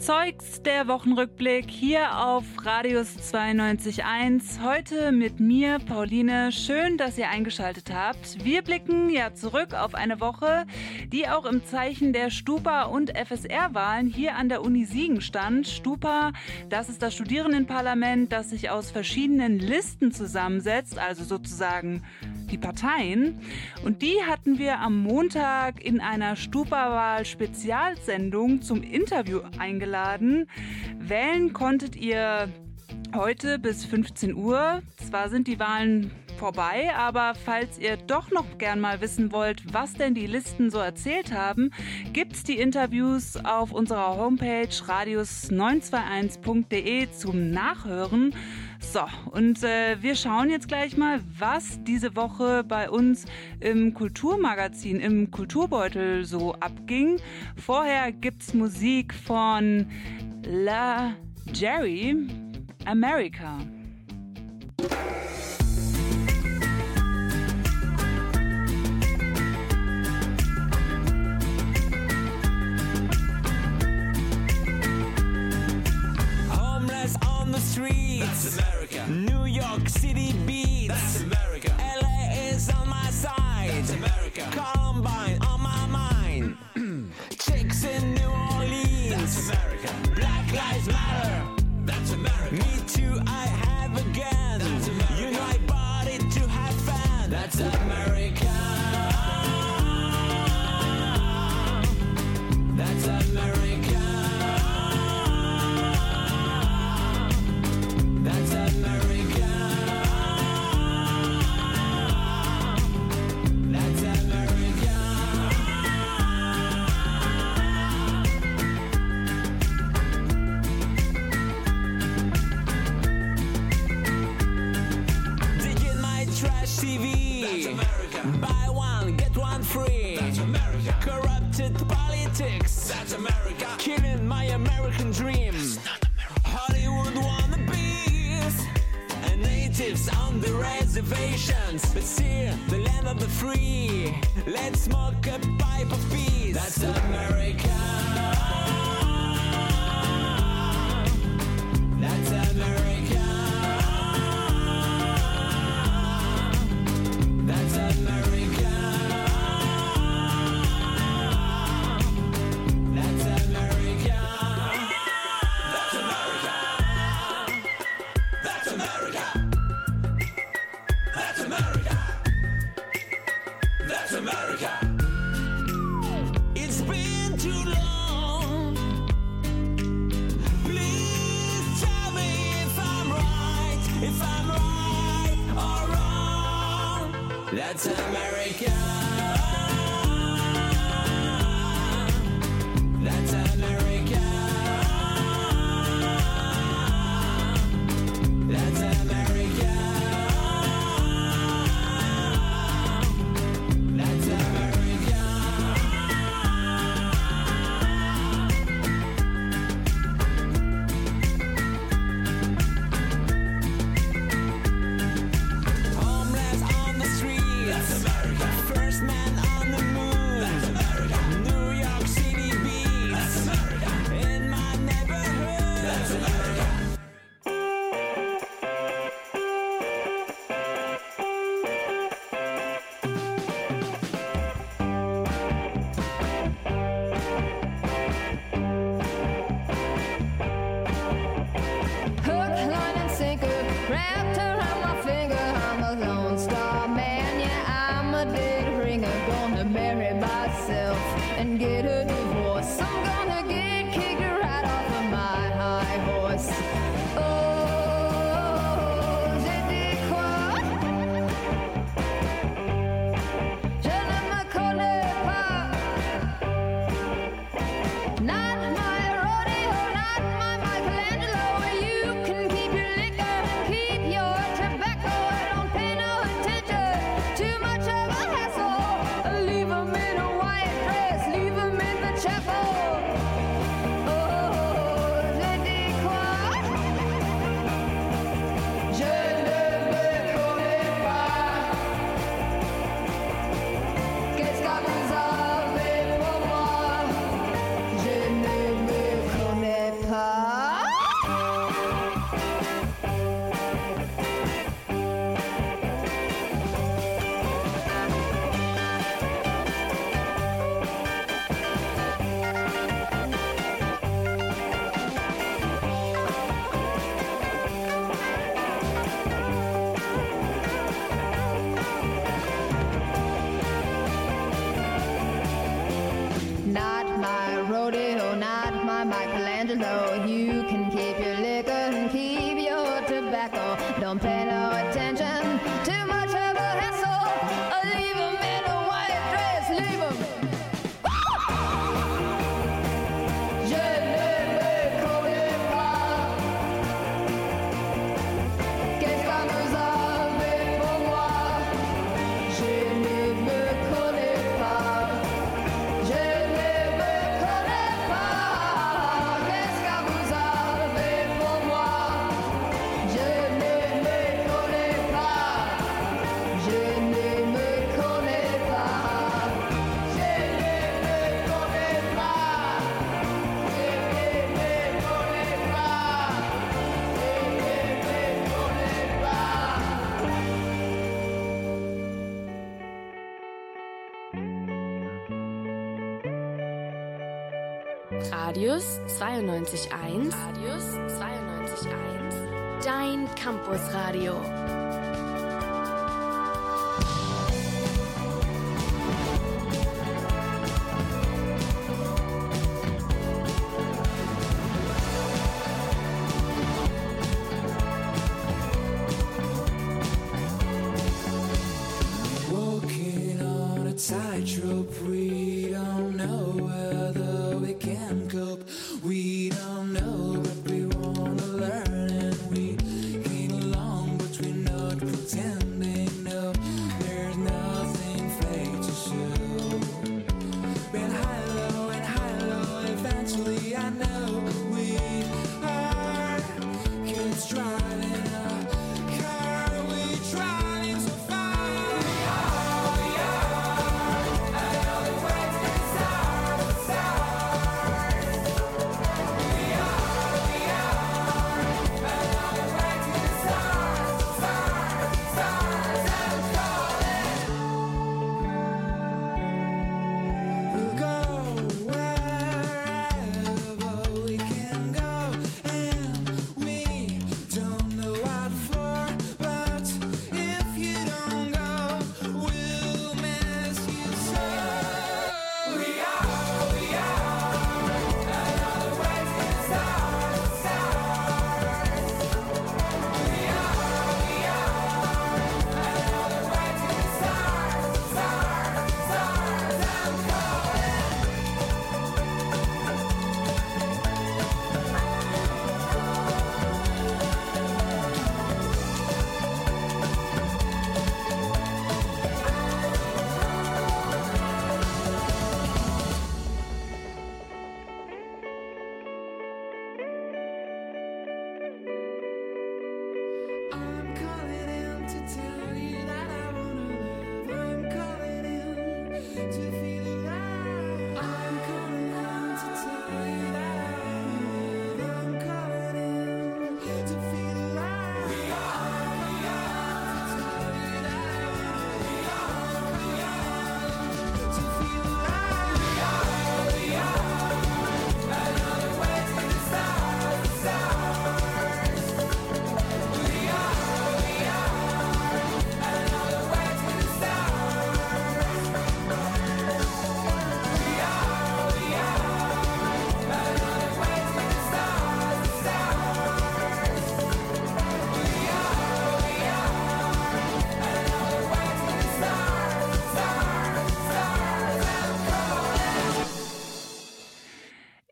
Zeugs, der Wochenrückblick hier auf Radius 92.1. Heute mit mir, Pauline. Schön, dass ihr eingeschaltet habt. Wir blicken ja zurück auf eine Woche, die auch im Zeichen der Stupa- und FSR-Wahlen hier an der Uni Siegen stand. Stupa, das ist das Studierendenparlament, das sich aus verschiedenen Listen zusammensetzt, also sozusagen die Parteien. Und die hatten wir am Montag in einer Stupa-Wahl-Spezialsendung zum Interview eingeladen. Wählen konntet ihr heute bis 15 Uhr. Zwar sind die Wahlen vorbei, aber falls ihr doch noch gern mal wissen wollt, was denn die Listen so erzählt haben, gibt's die Interviews auf unserer Homepage radius921.de zum Nachhören. So, und äh, wir schauen jetzt gleich mal, was diese Woche bei uns im Kulturmagazin, im Kulturbeutel so abging. Vorher gibt's Musik von La Jerry America. Streets. That's America. New York City beats. That's America. LA is on my side. That's America. Columbine on my mind. Chicks in New Orleans. That's America. Black Lives Matter. That's America. Me too, I have a gun. That's America. You know I bought it to have fun. That's America. Don't pedal. 92.1. Radius 92.1. Dein Campusradio.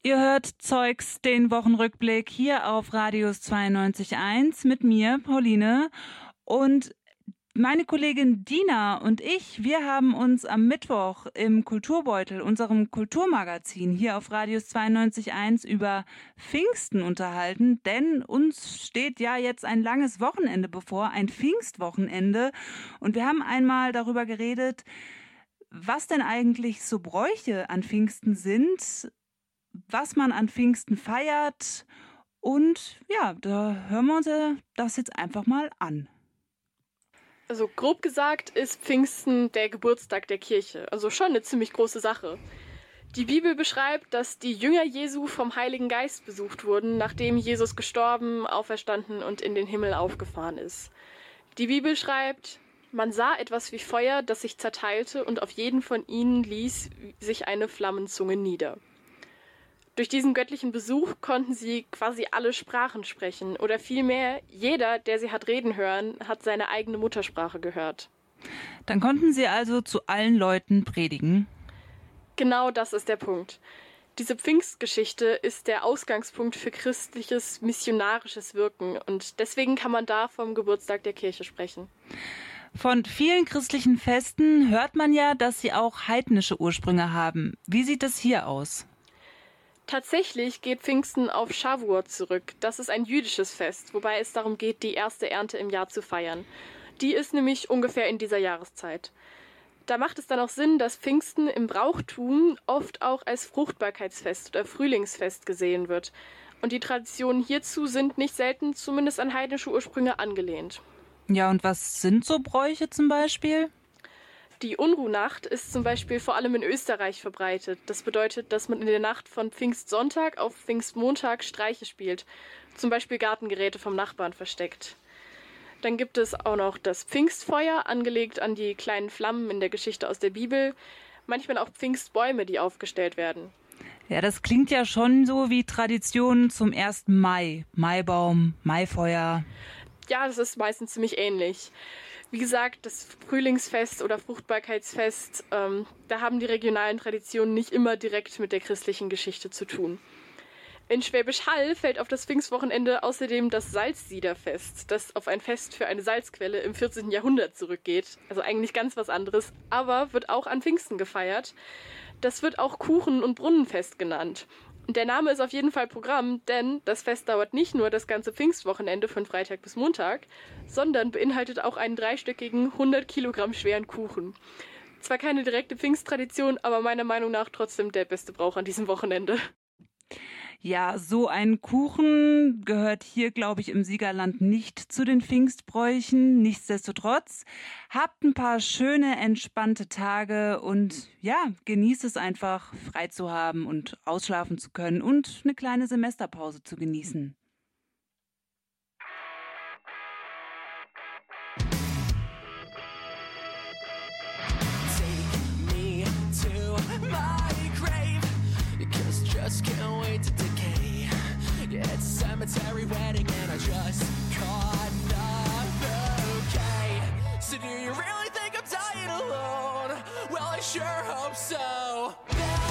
Ihr hört Zeugs, den Wochenrückblick hier auf Radius 92.1 mit mir, Pauline. Und meine Kollegin Dina und ich, wir haben uns am Mittwoch im Kulturbeutel, unserem Kulturmagazin hier auf Radius 92.1 über Pfingsten unterhalten, denn uns steht ja jetzt ein langes Wochenende bevor, ein Pfingstwochenende. Und wir haben einmal darüber geredet, was denn eigentlich so Bräuche an Pfingsten sind, was man an Pfingsten feiert. Und ja, da hören wir uns das jetzt einfach mal an. Also grob gesagt ist Pfingsten der Geburtstag der Kirche. Also schon eine ziemlich große Sache. Die Bibel beschreibt, dass die Jünger Jesu vom Heiligen Geist besucht wurden, nachdem Jesus gestorben, auferstanden und in den Himmel aufgefahren ist. Die Bibel schreibt, man sah etwas wie Feuer, das sich zerteilte, und auf jeden von ihnen ließ sich eine Flammenzunge nieder. Durch diesen göttlichen Besuch konnten sie quasi alle Sprachen sprechen oder vielmehr jeder, der sie hat reden hören, hat seine eigene Muttersprache gehört. Dann konnten sie also zu allen Leuten predigen. Genau das ist der Punkt. Diese Pfingstgeschichte ist der Ausgangspunkt für christliches missionarisches Wirken und deswegen kann man da vom Geburtstag der Kirche sprechen. Von vielen christlichen Festen hört man ja, dass sie auch heidnische Ursprünge haben. Wie sieht es hier aus? Tatsächlich geht Pfingsten auf Shavuot zurück. Das ist ein jüdisches Fest, wobei es darum geht, die erste Ernte im Jahr zu feiern. Die ist nämlich ungefähr in dieser Jahreszeit. Da macht es dann auch Sinn, dass Pfingsten im Brauchtum oft auch als Fruchtbarkeitsfest oder Frühlingsfest gesehen wird. Und die Traditionen hierzu sind nicht selten zumindest an heidnische Ursprünge angelehnt. Ja, und was sind so Bräuche zum Beispiel? Die Unruhnacht ist zum Beispiel vor allem in Österreich verbreitet. Das bedeutet, dass man in der Nacht von Pfingstsonntag auf Pfingstmontag Streiche spielt, zum Beispiel Gartengeräte vom Nachbarn versteckt. Dann gibt es auch noch das Pfingstfeuer, angelegt an die kleinen Flammen in der Geschichte aus der Bibel. Manchmal auch Pfingstbäume, die aufgestellt werden. Ja, das klingt ja schon so wie Traditionen zum 1. Mai. Maibaum, Maifeuer. Ja, das ist meistens ziemlich ähnlich. Wie gesagt, das Frühlingsfest oder Fruchtbarkeitsfest, ähm, da haben die regionalen Traditionen nicht immer direkt mit der christlichen Geschichte zu tun. In Schwäbisch Hall fällt auf das Pfingstwochenende außerdem das Salzsiederfest, das auf ein Fest für eine Salzquelle im 14. Jahrhundert zurückgeht. Also eigentlich ganz was anderes, aber wird auch an Pfingsten gefeiert. Das wird auch Kuchen- und Brunnenfest genannt. Der Name ist auf jeden Fall Programm, denn das Fest dauert nicht nur das ganze Pfingstwochenende von Freitag bis Montag, sondern beinhaltet auch einen dreistöckigen, 100 Kilogramm schweren Kuchen. Zwar keine direkte Pfingsttradition, aber meiner Meinung nach trotzdem der beste Brauch an diesem Wochenende. Ja, so ein Kuchen gehört hier, glaube ich, im Siegerland nicht zu den Pfingstbräuchen. Nichtsdestotrotz, habt ein paar schöne, entspannte Tage und ja, genießt es einfach, frei zu haben und ausschlafen zu können und eine kleine Semesterpause zu genießen. Take me to my grave. Just can't wait to it's a cemetery wedding and I just caught the bouquet. So do you really think I'm dying alone? Well, I sure hope so.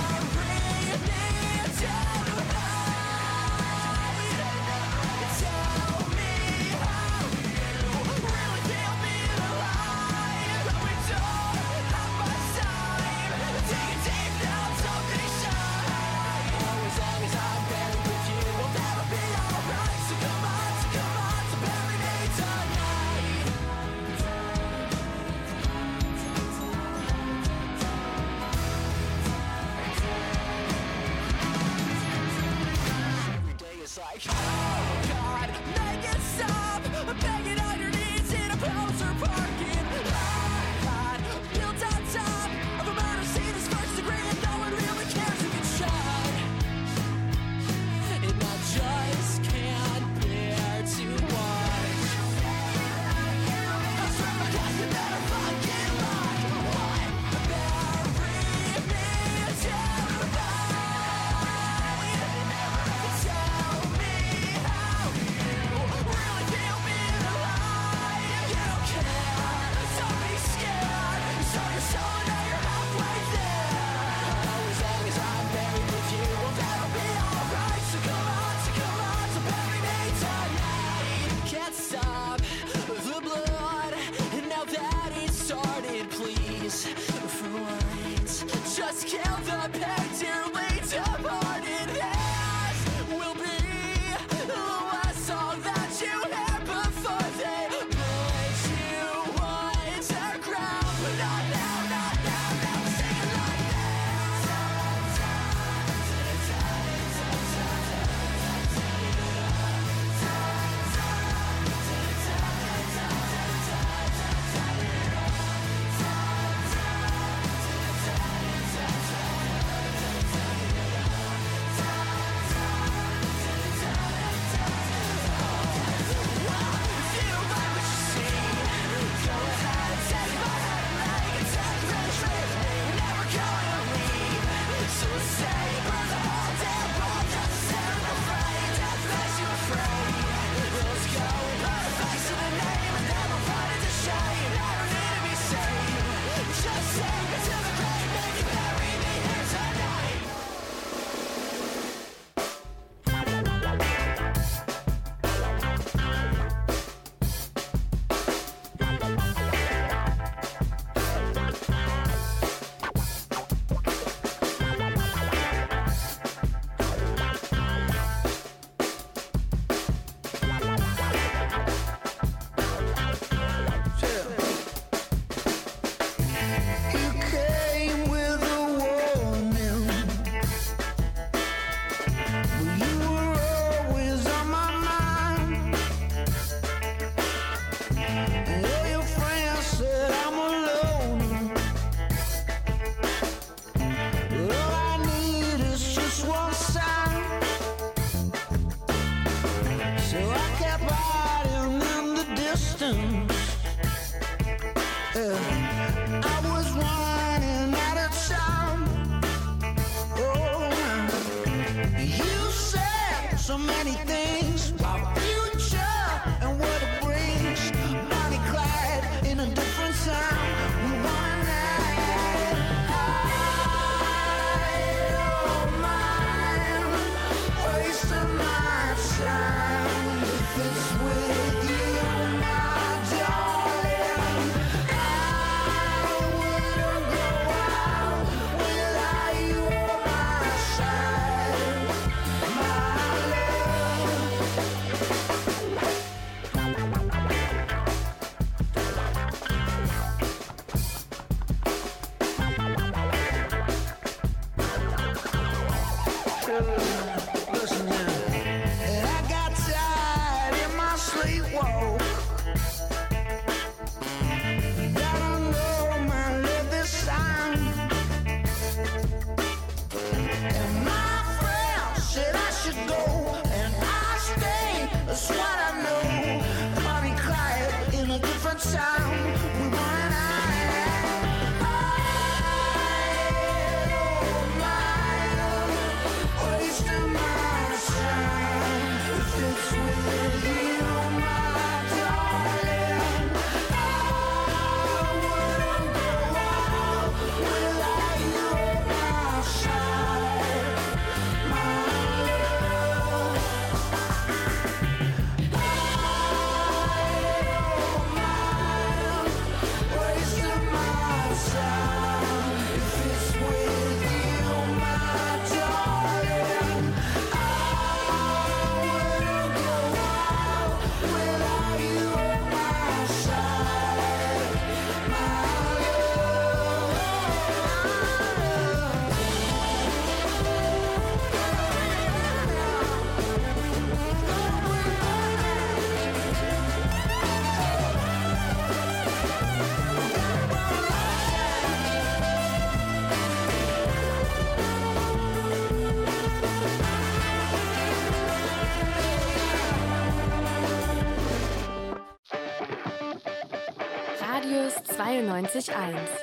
91.1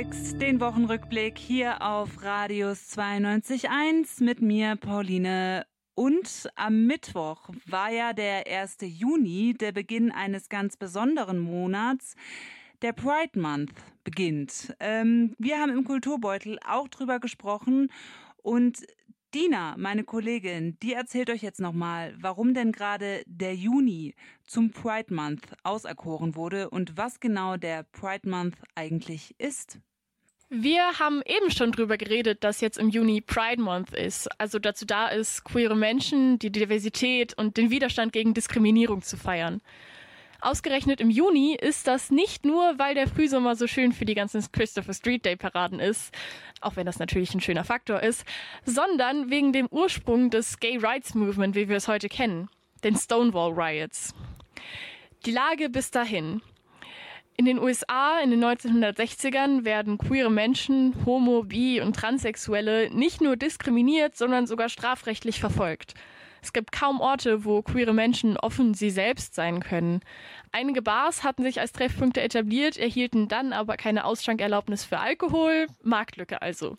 Zeugs, den Wochenrückblick hier auf Radius 92.1 mit mir, Pauline. Und am Mittwoch war ja der 1. Juni, der Beginn eines ganz besonderen Monats. Der Pride Month beginnt. Ähm, wir haben im Kulturbeutel auch drüber gesprochen und Dina, meine Kollegin, die erzählt euch jetzt nochmal, warum denn gerade der Juni zum Pride Month auserkoren wurde und was genau der Pride Month eigentlich ist. Wir haben eben schon drüber geredet, dass jetzt im Juni Pride Month ist, also dazu da ist, queere Menschen, die Diversität und den Widerstand gegen Diskriminierung zu feiern. Ausgerechnet im Juni ist das nicht nur, weil der Frühsommer so schön für die ganzen Christopher Street Day Paraden ist, auch wenn das natürlich ein schöner Faktor ist, sondern wegen dem Ursprung des Gay Rights Movement, wie wir es heute kennen, den Stonewall Riots. Die Lage bis dahin. In den USA in den 1960ern werden queere Menschen, Homo, Bi und Transsexuelle nicht nur diskriminiert, sondern sogar strafrechtlich verfolgt. Es gibt kaum Orte, wo queere Menschen offen sie selbst sein können. Einige Bars hatten sich als Treffpunkte etabliert, erhielten dann aber keine Ausschankerlaubnis für Alkohol, Marktlücke also.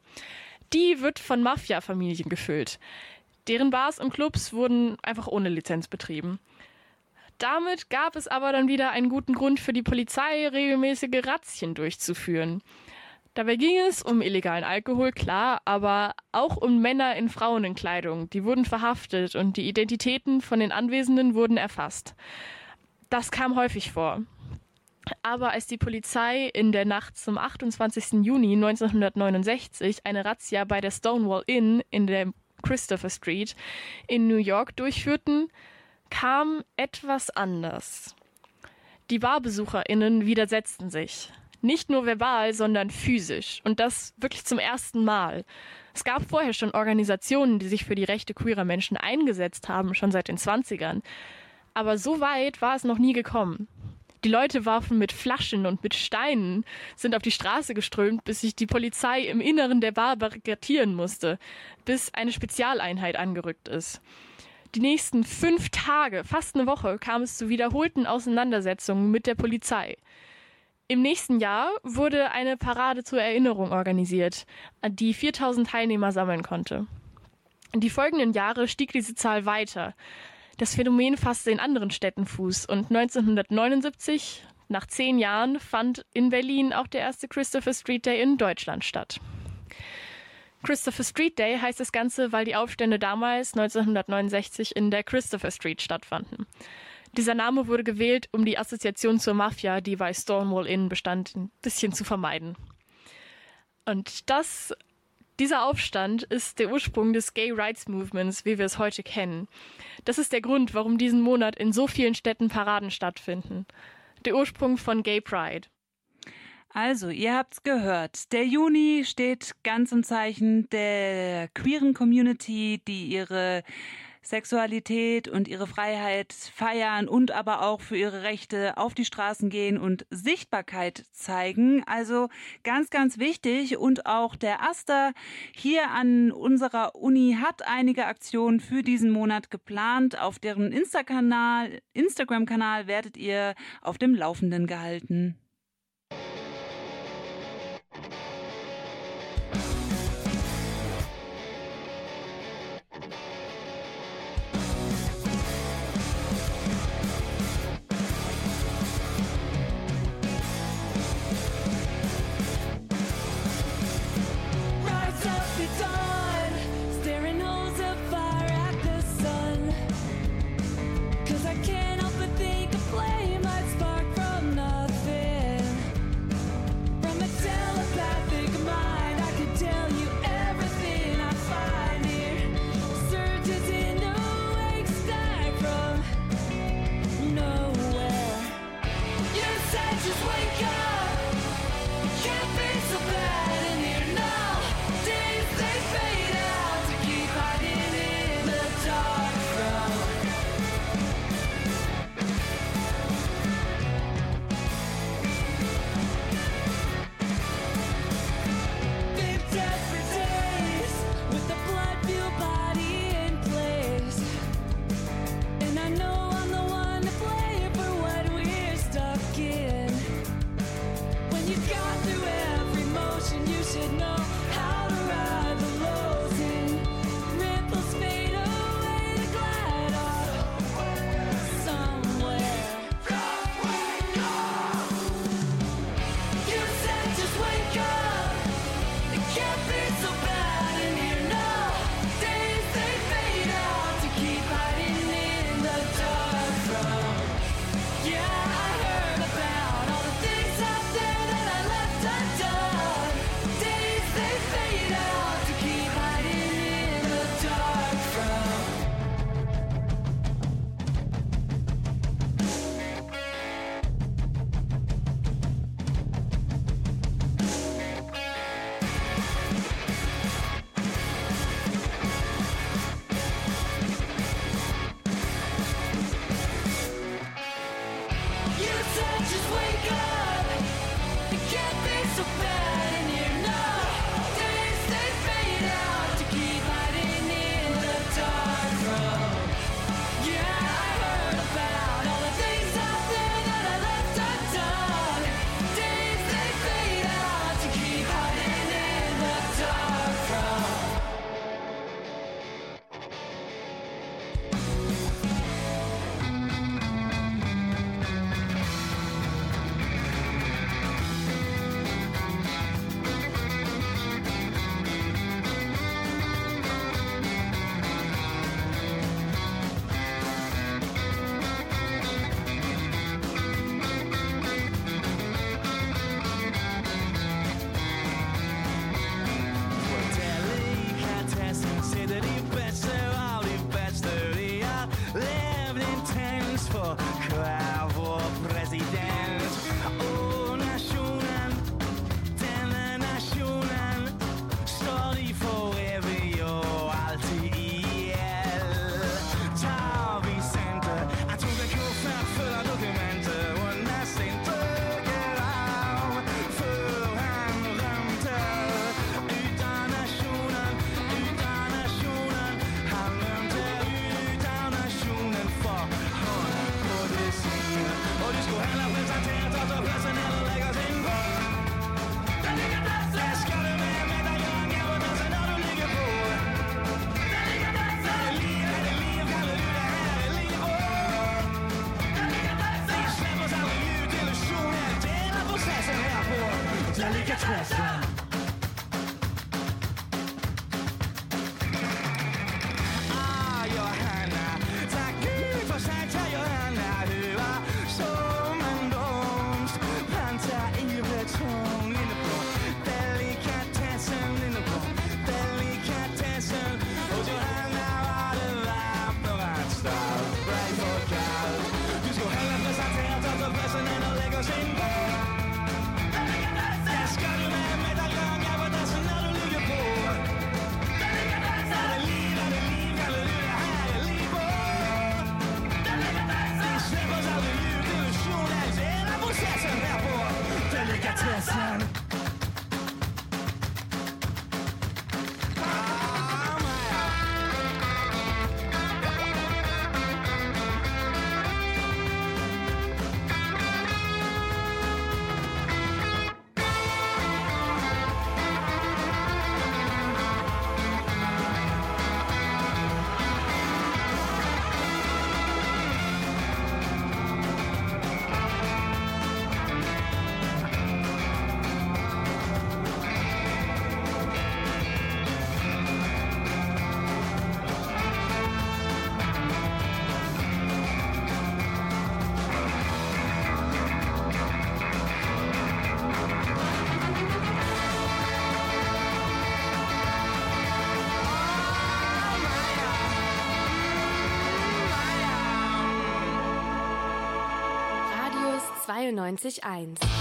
Die wird von Mafia-Familien gefüllt. Deren Bars und Clubs wurden einfach ohne Lizenz betrieben. Damit gab es aber dann wieder einen guten Grund für die Polizei, regelmäßige Razzien durchzuführen. Dabei ging es um illegalen Alkohol, klar, aber auch um Männer in Frauenkleidung. Die wurden verhaftet und die Identitäten von den Anwesenden wurden erfasst. Das kam häufig vor. Aber als die Polizei in der Nacht zum 28. Juni 1969 eine Razzia bei der Stonewall Inn in der Christopher Street in New York durchführten, kam etwas anders. Die BarbesucherInnen widersetzten sich. Nicht nur verbal, sondern physisch. Und das wirklich zum ersten Mal. Es gab vorher schon Organisationen, die sich für die Rechte queerer Menschen eingesetzt haben, schon seit den 20ern. Aber so weit war es noch nie gekommen. Die Leute warfen mit Flaschen und mit Steinen, sind auf die Straße geströmt, bis sich die Polizei im Inneren der Bar barrikadieren musste, bis eine Spezialeinheit angerückt ist. Die nächsten fünf Tage, fast eine Woche, kam es zu wiederholten Auseinandersetzungen mit der Polizei. Im nächsten Jahr wurde eine Parade zur Erinnerung organisiert, die 4000 Teilnehmer sammeln konnte. Die folgenden Jahre stieg diese Zahl weiter. Das Phänomen fasste in anderen Städten Fuß und 1979, nach zehn Jahren, fand in Berlin auch der erste Christopher Street Day in Deutschland statt. Christopher Street Day heißt das Ganze, weil die Aufstände damals 1969 in der Christopher Street stattfanden. Dieser Name wurde gewählt, um die Assoziation zur Mafia, die bei Stonewall Inn bestand, ein bisschen zu vermeiden. Und das, dieser Aufstand ist der Ursprung des Gay Rights Movements, wie wir es heute kennen. Das ist der Grund, warum diesen Monat in so vielen Städten Paraden stattfinden. Der Ursprung von Gay Pride. Also, ihr habt's gehört. Der Juni steht ganz im Zeichen der queeren Community, die ihre Sexualität und ihre Freiheit feiern und aber auch für ihre Rechte auf die Straßen gehen und Sichtbarkeit zeigen. Also ganz, ganz wichtig. Und auch der Aster hier an unserer Uni hat einige Aktionen für diesen Monat geplant. Auf deren Insta-Kanal, Instagram-Kanal werdet ihr auf dem Laufenden gehalten. 92.1.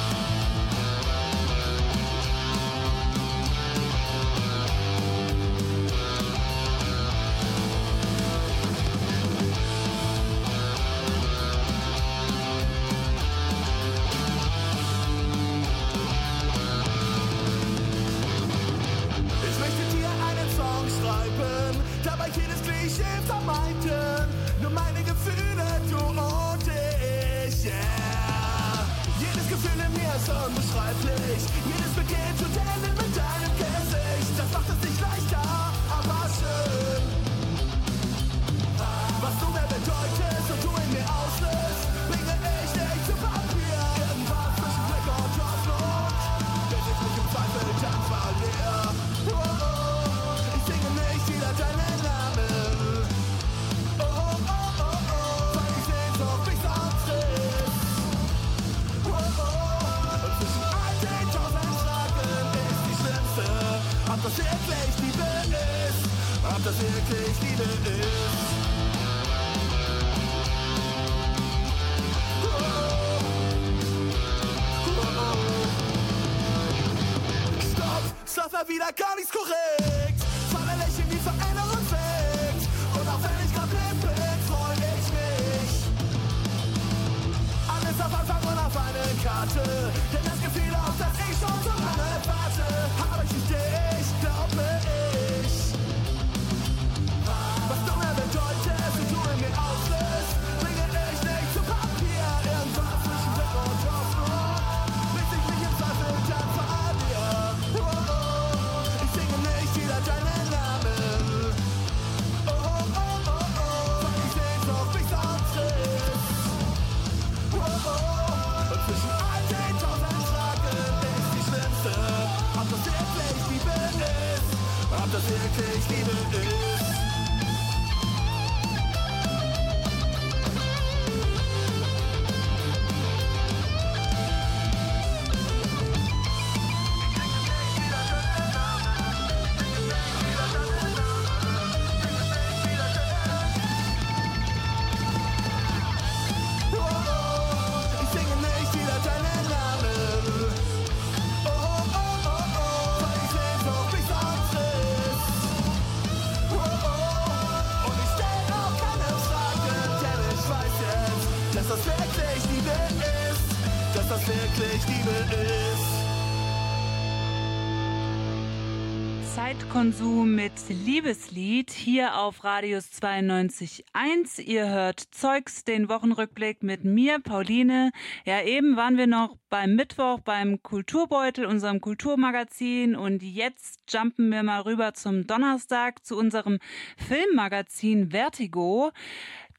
Zeitkonsum mit Liebeslied hier auf Radius 92.1. Ihr hört Zeugs, den Wochenrückblick mit mir, Pauline. Ja, eben waren wir noch beim Mittwoch beim Kulturbeutel, unserem Kulturmagazin. Und jetzt jumpen wir mal rüber zum Donnerstag zu unserem Filmmagazin Vertigo.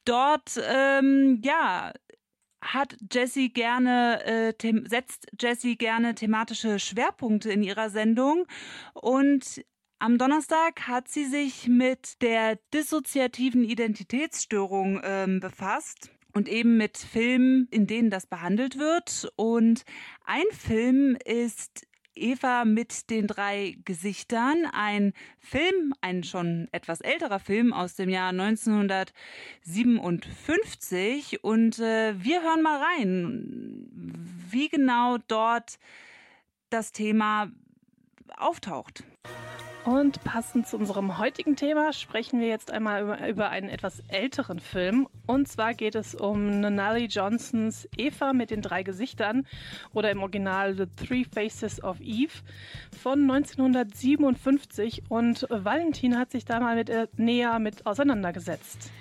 Dort, ähm, ja, hat Jessie gerne, äh, setzt Jessie gerne thematische Schwerpunkte in ihrer Sendung und am Donnerstag hat sie sich mit der dissoziativen Identitätsstörung ähm, befasst und eben mit Filmen, in denen das behandelt wird. Und ein Film ist Eva mit den drei Gesichtern, ein Film, ein schon etwas älterer Film aus dem Jahr 1957. Und äh, wir hören mal rein, wie genau dort das Thema auftaucht. Und passend zu unserem heutigen Thema sprechen wir jetzt einmal über, einen etwas älteren Film. Und zwar geht es um Nunnally Johnsons Eva mit den drei Gesichtern oder im Original The Three Faces of Eve von 1957. Und Valentin hat sich da mal mit, äh, näher mit auseinandergesetzt.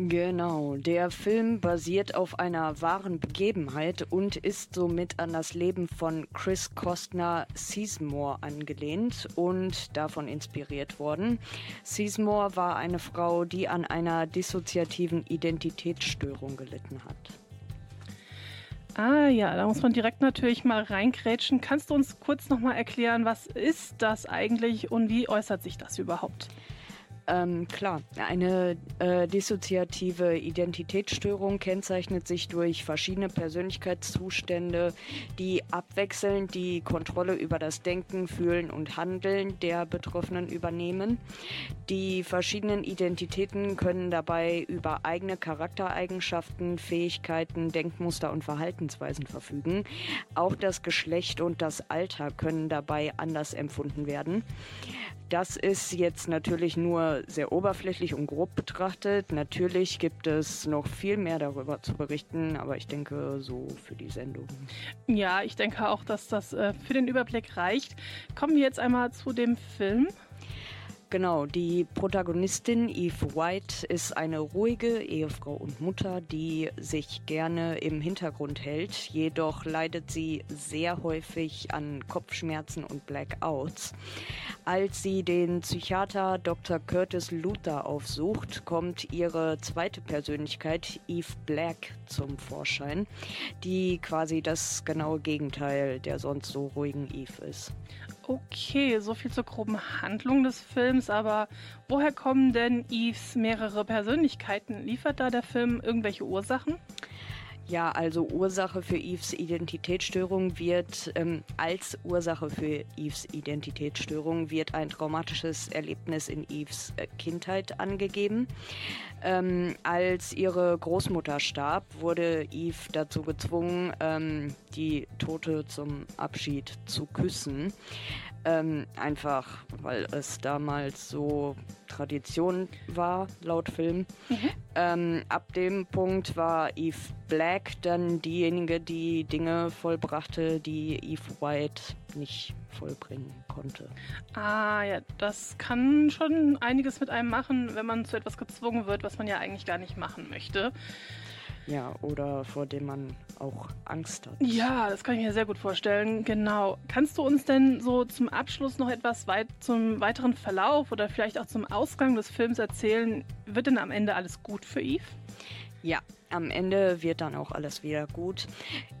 Genau, der Film basiert auf einer wahren Begebenheit und ist somit an das Leben von Chris Costner Sizemore angelehnt und davon inspiriert worden. Sizemore war eine Frau, die an einer dissoziativen Identitätsstörung gelitten hat. Ah ja, da muss man direkt natürlich mal reingrätschen. Kannst du uns kurz nochmal erklären, was ist das eigentlich und wie äußert sich das überhaupt? Ähm, klar, eine äh, dissoziative Identitätsstörung kennzeichnet sich durch verschiedene Persönlichkeitszustände, die abwechselnd die Kontrolle über das Denken, Fühlen und Handeln der Betroffenen übernehmen. Die verschiedenen Identitäten können dabei über eigene Charaktereigenschaften, Fähigkeiten, Denkmuster und Verhaltensweisen verfügen. Auch das Geschlecht und das Alter können dabei anders empfunden werden. Das ist jetzt natürlich nur sehr oberflächlich und grob betrachtet. Natürlich gibt es noch viel mehr darüber zu berichten, aber ich denke so für die Sendung. Ja, ich denke auch, dass das äh, für den Überblick reicht. Kommen wir jetzt einmal zu dem Film. Genau, die Protagonistin Eve White ist eine ruhige Ehefrau und Mutter, die sich gerne im Hintergrund hält. Jedoch leidet sie sehr häufig an Kopfschmerzen und Blackouts. Als sie den Psychiater Dr. Curtis Luther aufsucht, kommt ihre zweite Persönlichkeit, Eve Black, zum Vorschein, die quasi das genaue Gegenteil der sonst so ruhigen Eve ist. Okay, so viel zur groben Handlung des Films, aber woher kommen denn Eves mehrere Persönlichkeiten? Liefert da der Film irgendwelche Ursachen? Ja, also Ursache für Eves Identitätsstörung wird, ähm, als Ursache für Eves Identitätsstörung wird ein traumatisches Erlebnis in Eves äh, Kindheit angegeben. Ähm, als ihre Großmutter starb, wurde Eve dazu gezwungen, ähm, die Tote zum Abschied zu küssen. Ähm, einfach, weil es damals so Tradition war, laut Film. Ähm, ab dem Punkt war Eve Black dann diejenige, die Dinge vollbrachte, die Eve White nicht vollbringen konnte. Ah, ja, das kann schon einiges mit einem machen, wenn man zu etwas gezwungen wird, was man ja eigentlich gar nicht machen möchte. Ja, oder vor dem man auch Angst hat. Ja, das kann ich mir sehr gut vorstellen. Genau. Kannst du uns denn so zum Abschluss noch etwas weit zum weiteren Verlauf oder vielleicht auch zum Ausgang des Films erzählen? Wird denn am Ende alles gut für Eve? Ja, am Ende wird dann auch alles wieder gut.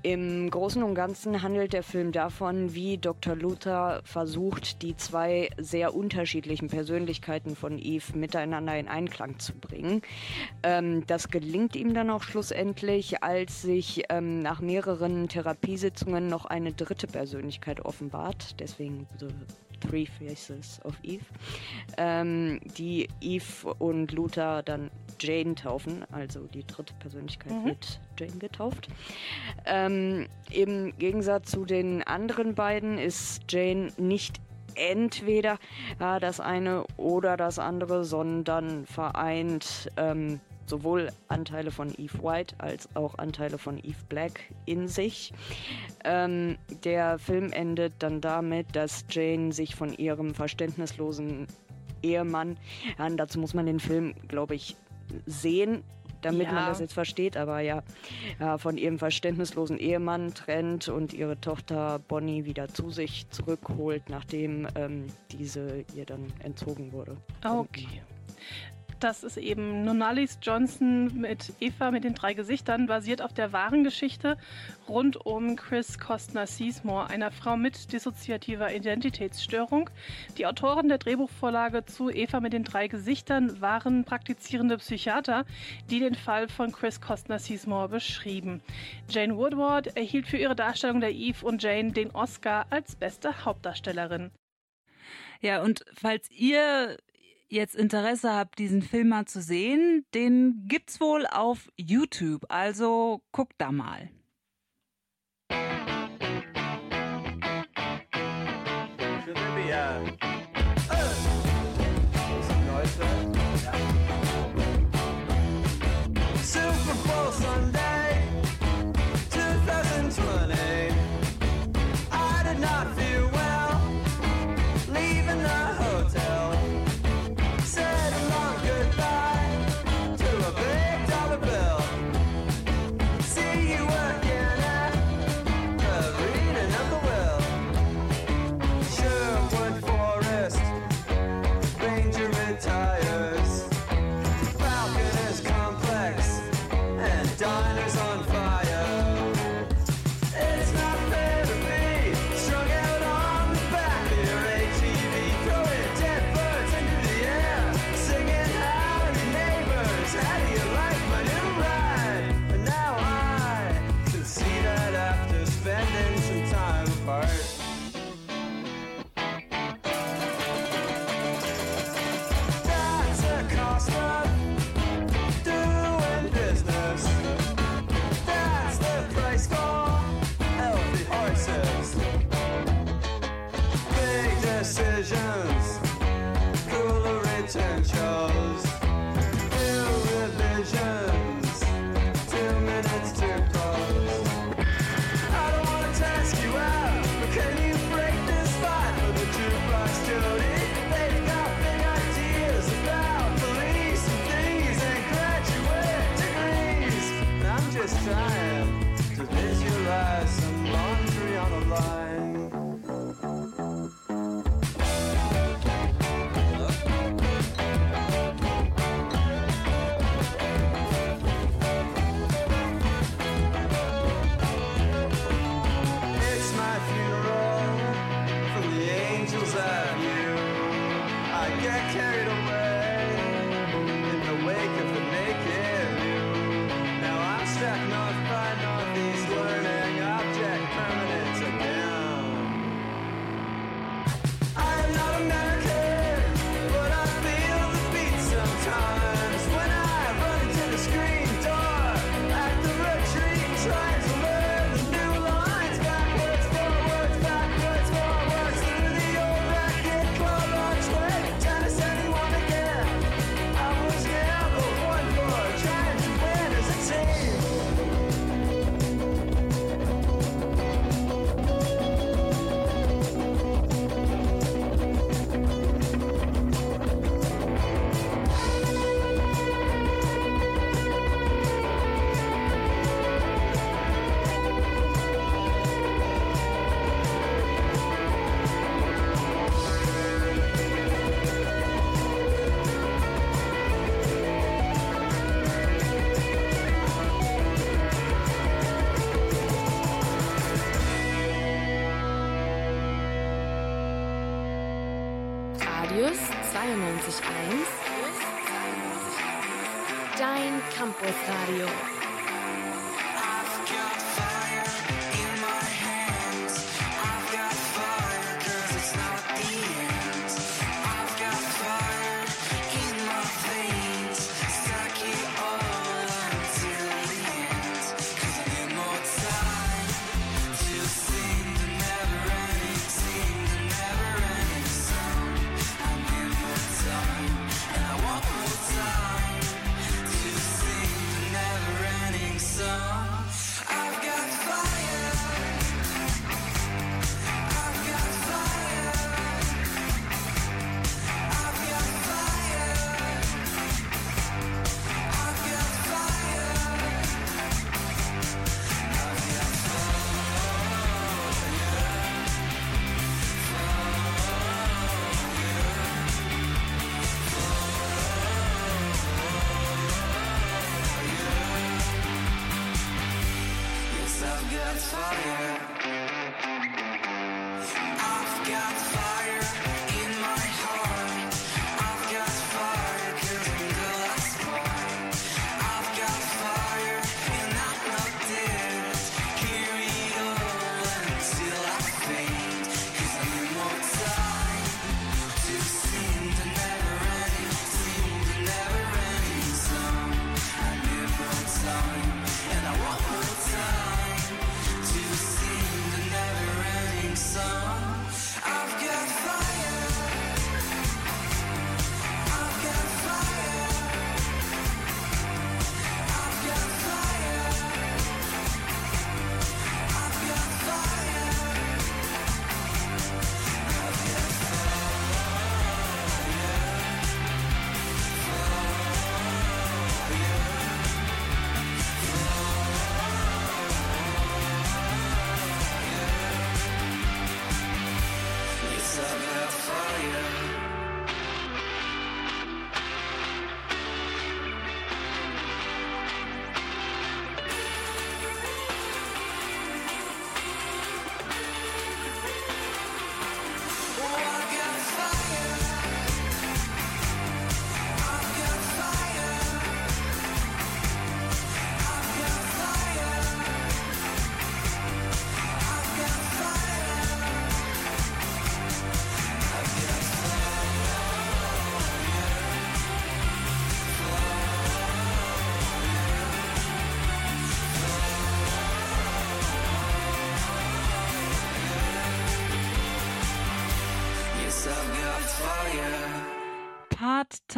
Im Großen und Ganzen handelt der Film davon, wie Dr. Luther versucht, die zwei sehr unterschiedlichen Persönlichkeiten von Eve miteinander in Einklang zu bringen. Ähm, das gelingt ihm dann auch schlussendlich, als sich ähm, nach mehreren Therapiesitzungen noch eine dritte Persönlichkeit offenbart. Deswegen Three Faces of Eve. Ähm, die Eve und Luther dann Jane taufen, also die dritte Persönlichkeit wird Jane getauft. Ähm, Im Gegensatz zu den anderen beiden ist Jane nicht entweder äh, das eine oder das andere, sondern vereint ähm, sowohl Anteile von Eve White als auch Anteile von Eve Black in sich. Ähm, der Film endet dann damit, dass Jane sich von ihrem verständnislosen Ehemann, ja, dazu muss man den Film, glaube ich, sehen, damit Ja. man das jetzt versteht, aber ja, ja, von ihrem verständnislosen Ehemann trennt und ihre Tochter Bonnie wieder zu sich zurückholt, nachdem ähm, diese ihr dann entzogen wurde. Okay. Das ist eben Nonalis Johnson mit Eva mit den drei Gesichtern, basiert auf der wahren Geschichte rund um Chris Costner Seasmore, einer Frau mit dissoziativer Identitätsstörung. Die Autoren der Drehbuchvorlage zu Eva mit den drei Gesichtern waren praktizierende Psychiater, die den Fall von Chris Costner Seasmore beschrieben. Jane Woodward erhielt für ihre Darstellung der Eve und Jane den Oscar als beste Hauptdarstellerin. Ja, und falls ihr jetzt Interesse habt, diesen Film mal zu sehen, den gibt's wohl auf YouTube. Also guckt da mal. Should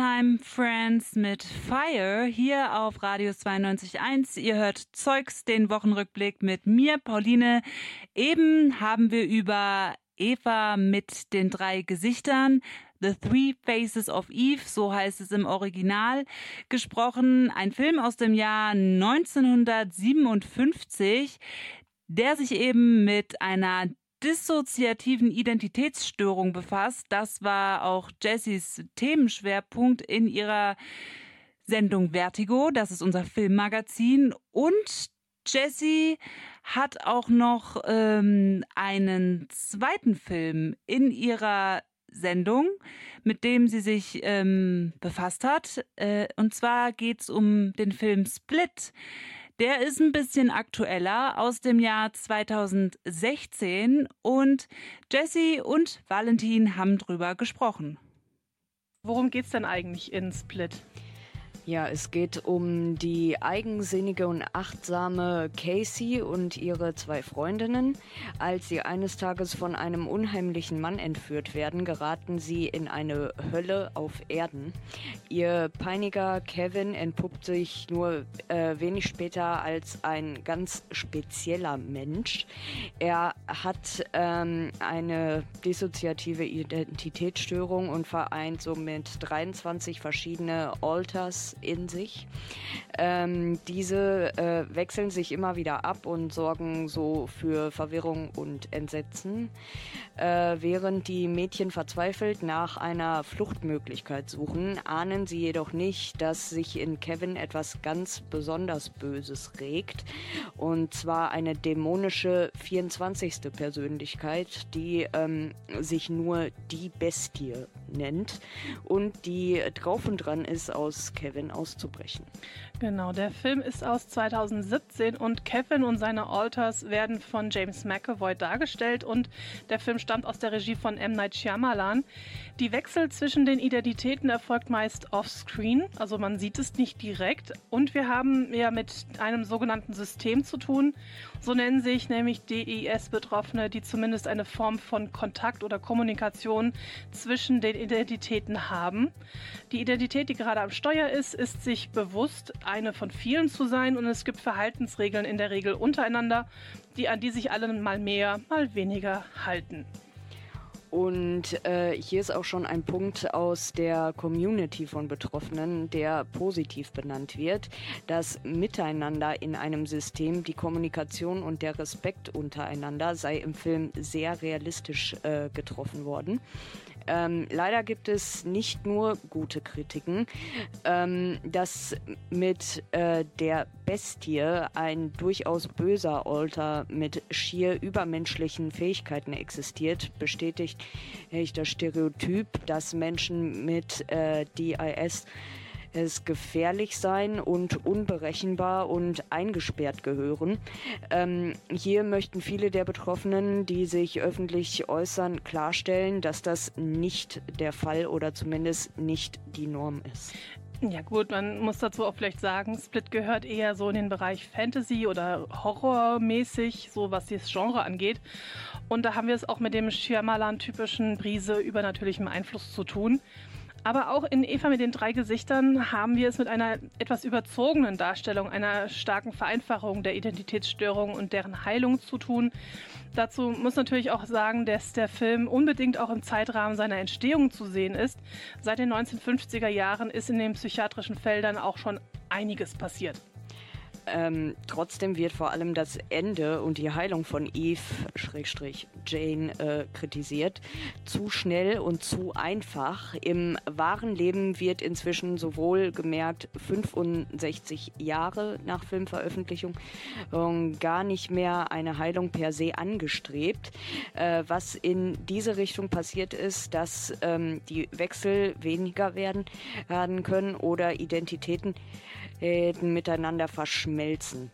Part-Time Friends mit Fire hier auf Radius 92.1. Ihr hört Zeugs, den Wochenrückblick mit mir, Pauline. Eben haben wir über Eva mit den drei Gesichtern, The Three Faces of Eve, so heißt es im Original, gesprochen. Ein Film aus dem Jahr 1957, der sich eben mit einer dissoziativen Identitätsstörung befasst. Das war auch Jessys Themenschwerpunkt in ihrer Sendung Vertigo. Das ist unser Filmmagazin. Und Jessie hat auch noch ähm, einen zweiten Film in ihrer Sendung, mit dem sie sich ähm, befasst hat. Äh, und zwar geht es um den Film Split. Der ist ein bisschen aktueller aus dem Jahr 2016 und Jesse und Valentin haben drüber gesprochen. Worum geht's denn eigentlich in Split? Ja, es geht um die eigensinnige und achtsame Casey und ihre zwei Freundinnen. Als sie eines Tages von einem unheimlichen Mann entführt werden, geraten sie in eine Hölle auf Erden. Ihr peiniger Kevin entpuppt sich nur äh, wenig später als ein ganz spezieller Mensch. Er hat ähm, eine dissoziative Identitätsstörung und vereint somit 23 verschiedene Alters in sich. Ähm, diese äh, wechseln sich immer wieder ab und sorgen so für Verwirrung und Entsetzen, äh, während die Mädchen verzweifelt nach einer Fluchtmöglichkeit suchen, ahnen sie jedoch nicht, dass sich in Kevin etwas ganz besonders Böses regt, und zwar eine dämonische 24. Persönlichkeit, die ähm, sich nur die Bestie nennt und die drauf und dran ist, aus Kevin auszubrechen. Genau, der Film ist aus 2017 und Kevin und seine Alters werden von James McAvoy dargestellt und der Film stammt aus der Regie von M. Night Shyamalan. Die Wechsel zwischen den Identitäten erfolgt meist offscreen, also man sieht es nicht direkt und wir haben ja mit einem sogenannten System zu tun. So nennen sich nämlich DIS-Betroffene, die zumindest eine Form von Kontakt oder Kommunikation zwischen den Identitäten haben. Die Identität, die gerade am Steuer ist, ist sich bewusst, eine von vielen zu sein und es gibt Verhaltensregeln in der Regel untereinander, die an die sich alle mal mehr, mal weniger halten. Und äh, hier ist auch schon ein Punkt aus der Community von Betroffenen, der positiv benannt wird. Das Miteinander in einem System, die Kommunikation und der Respekt untereinander sei im Film sehr realistisch äh, getroffen worden. Ähm, leider gibt es nicht nur gute Kritiken. Ähm, dass mit äh, der Bestie ein durchaus böser Alter mit schier übermenschlichen Fähigkeiten existiert, bestätigt das Stereotyp, dass Menschen mit äh, DIS es gefährlich sein und unberechenbar und eingesperrt gehören. Ähm, hier möchten viele der Betroffenen, die sich öffentlich äußern, klarstellen, dass das nicht der Fall oder zumindest nicht die Norm ist. Ja gut, man muss dazu auch vielleicht sagen, Split gehört eher so in den Bereich Fantasy oder Horrormäßig, so was das Genre angeht. Und da haben wir es auch mit dem Shyamalan-typischen Brise übernatürlichem Einfluss zu tun. Aber auch in Eva mit den drei Gesichtern haben wir es mit einer etwas überzogenen Darstellung einer starken Vereinfachung der Identitätsstörung und deren Heilung zu tun. Dazu muss natürlich auch sagen, dass der Film unbedingt auch im Zeitrahmen seiner Entstehung zu sehen ist. Seit den 1950er Jahren ist in den psychiatrischen Feldern auch schon einiges passiert. Ähm, trotzdem wird vor allem das Ende und die Heilung von Eve, Schrägstrich Jane, äh, kritisiert. Zu schnell und zu einfach. Im wahren Leben wird inzwischen sowohl gemerkt 65 Jahre nach Filmveröffentlichung äh, gar nicht mehr eine Heilung per se angestrebt. Äh, was in diese Richtung passiert ist, dass ähm, die Wechsel weniger werden, werden können oder Identitäten äh, miteinander verschmelzen.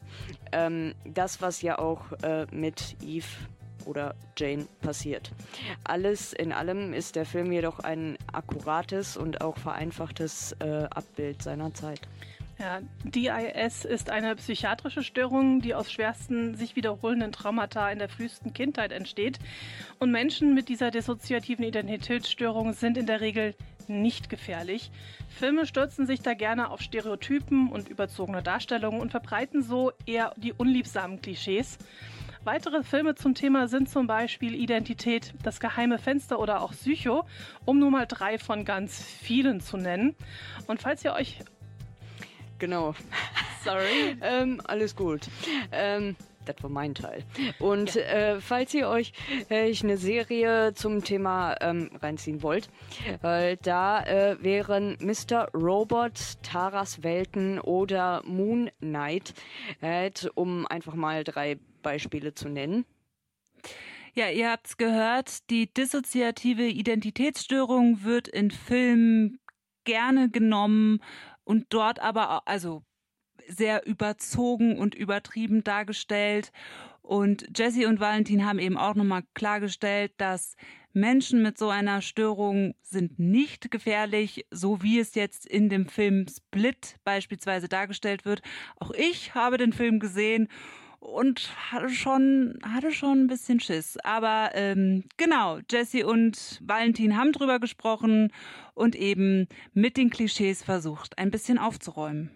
Ähm, das, was ja auch äh, mit Eve oder Jane passiert. Alles in allem ist der Film jedoch ein akkurates und auch vereinfachtes äh, Abbild seiner Zeit. Ja, DIS ist eine psychiatrische Störung, die aus schwersten sich wiederholenden Traumata in der frühesten Kindheit entsteht. Und Menschen mit dieser dissoziativen Identitätsstörung sind in der Regel nicht gefährlich. Filme stürzen sich da gerne auf Stereotypen und überzogene Darstellungen und verbreiten so eher die unliebsamen Klischees. Weitere Filme zum Thema sind zum Beispiel Identität, Das geheime Fenster oder auch Psycho, um nur mal drei von ganz vielen zu nennen. Und falls ihr euch Genau. Sorry. ähm, alles gut. Ähm, das war mein Teil. Und äh, falls ihr euch äh, eine Serie zum Thema ähm, reinziehen wollt, äh, da äh, wären Mr. Robot, Taras Welten oder Moon Knight, äh, um einfach mal drei Beispiele zu nennen. Ja, ihr habt's gehört, die dissoziative Identitätsstörung wird in Filmen gerne genommen und dort aber, also sehr überzogen und übertrieben dargestellt. Und Jesse und Valentin haben eben auch nochmal klargestellt, dass Menschen mit so einer Störung sind nicht gefährlich, so wie es jetzt in dem Film Split beispielsweise dargestellt wird. Auch ich habe den Film gesehen und hatte schon, hatte schon ein bisschen Schiss. Aber ähm, genau, Jesse und Valentin haben drüber gesprochen und eben mit den Klischees versucht, ein bisschen aufzuräumen.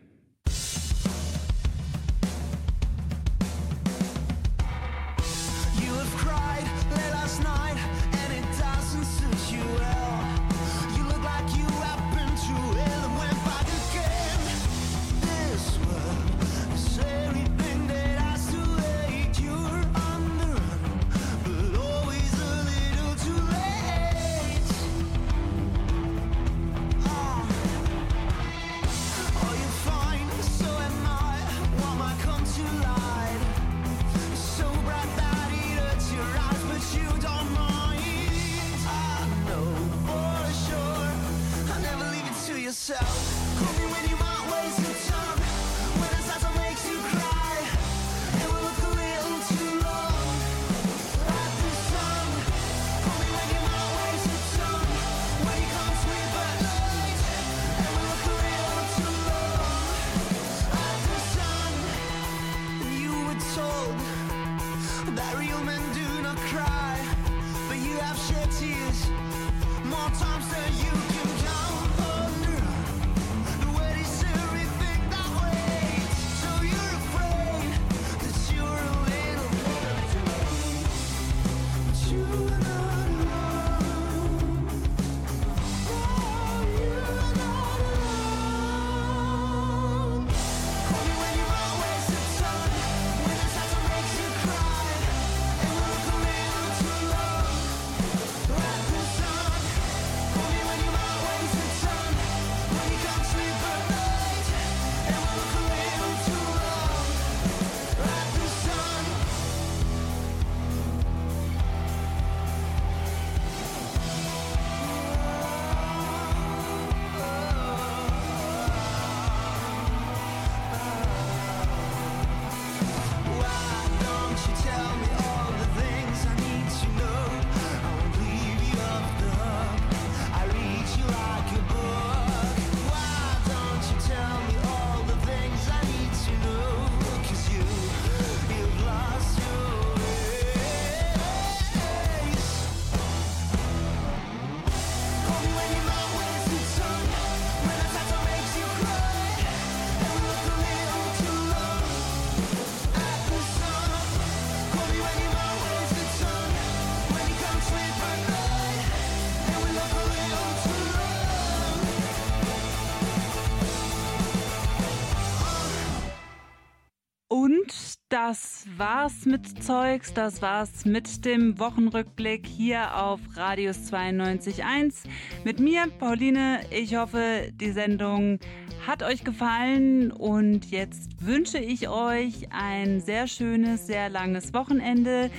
War's mit Zeugs, das war's mit dem Wochenrückblick hier auf Radius 92.1. Mit mir, Pauline. Ich hoffe, die Sendung hat euch gefallen und jetzt wünsche ich euch ein sehr schönes, sehr langes Wochenende.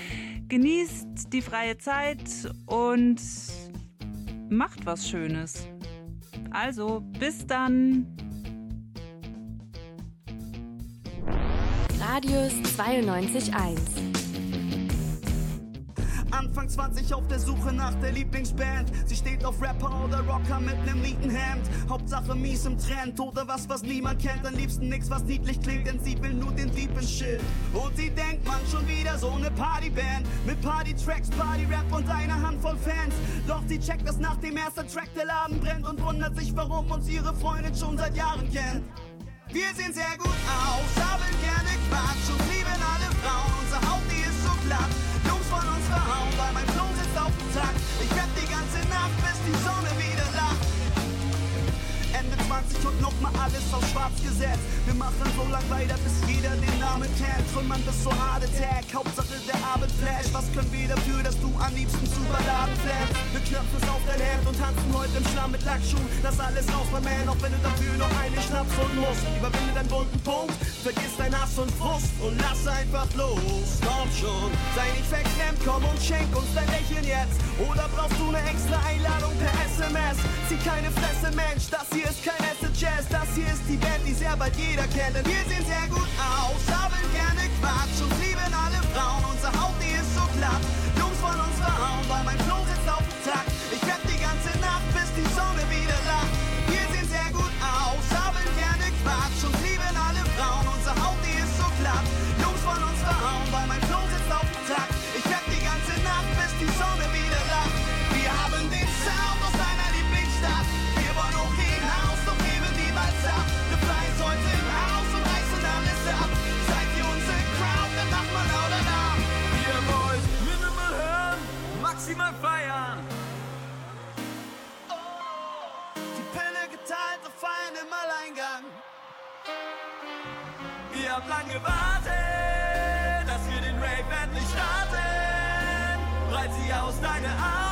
Genießt die freie Zeit und macht was Schönes. Also, bis dann. Radius 92.1. Anfang 20 auf der Suche nach der Lieblingsband. Sie steht auf Rapper oder Rocker mit nem Nietenhemd. Hauptsache mies im Trend oder was, was niemand kennt. Am liebsten nix, was niedlich klingt, denn sie will nur den tiefen Shit. Und sie denkt, man schon wieder so ne Partyband. Mit Party-Tracks, Party-Rap und einer Handvoll Fans. Doch sie checkt, dass nach dem ersten Track der Laden brennt und wundert sich, warum uns ihre Freundin schon seit Jahren kennt. Wir sehen sehr gut aus, haben gerne Quatsch und lieben alle Frauen. Unsere Haut, die ist so glatt. Jungs von uns verhauen, weil mein Flow sitzt auf dem Takt. Ich rap die ganze Nacht, bis die Sonne wieder. Ende 20 und nochmal alles auf schwarz gesetzt. Wir machen so lang weiter, bis jeder den Namen kennt. Trümmern bis so harte Tag, Hauptsache der Abend flash. Was können wir dafür, dass du am liebsten zu Balladen flash? Wir knöpfen es auf dein Hemd und tanzen heute im Schlamm mit Lackschuhen. Lass alles raus, mein Man, auch wenn du dafür noch eine Schnaps und musst. Überwinde deinen bunten Punkt, vergiss dein Hass und Frust und lass einfach los. Komm schon, sei nicht verklemmt, komm und schenk uns dein Lächeln jetzt. Oder brauchst du eine extra Einladung per SMS? Zieh keine Fresse, Mensch, das hier ist kein Acid das hier ist die Band, die sehr bald jeder kennt. Denn wir sehen sehr gut aus, haben gerne Quatsch und lieben alle Frauen. Unsere Haut, die ist so glatt. Jungs von uns verhauen, weil mein Flow Ihr habt lang gewartet, dass wir den Rave endlich starten. Breit sie aus deine Arme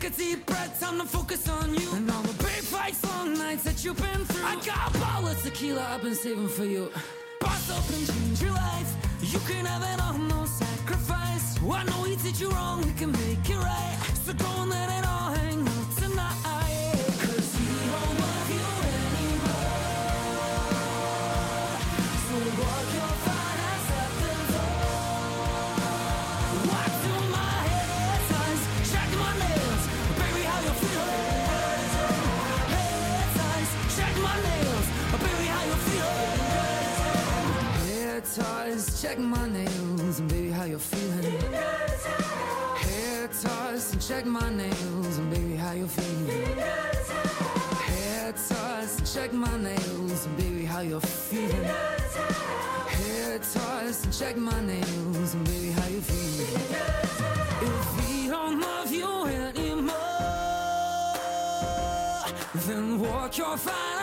take a deep breath, time to focus on you and all the big fights, long nights that you've been through. I got a bottle of tequila I've been saving for you. Up and change your life. You can have it all, no sacrifice. I know he did you wrong, we can make it right. So don't let it all hang out tonight. Check my nails, and baby, how you feeling? Hair toss and check my nails, and baby, how you feeling? Hair toss and check my nails, and baby, how you feeling? Hair toss and check my nails, and baby, how you feeling? If we don't love you anymore, then walk your fine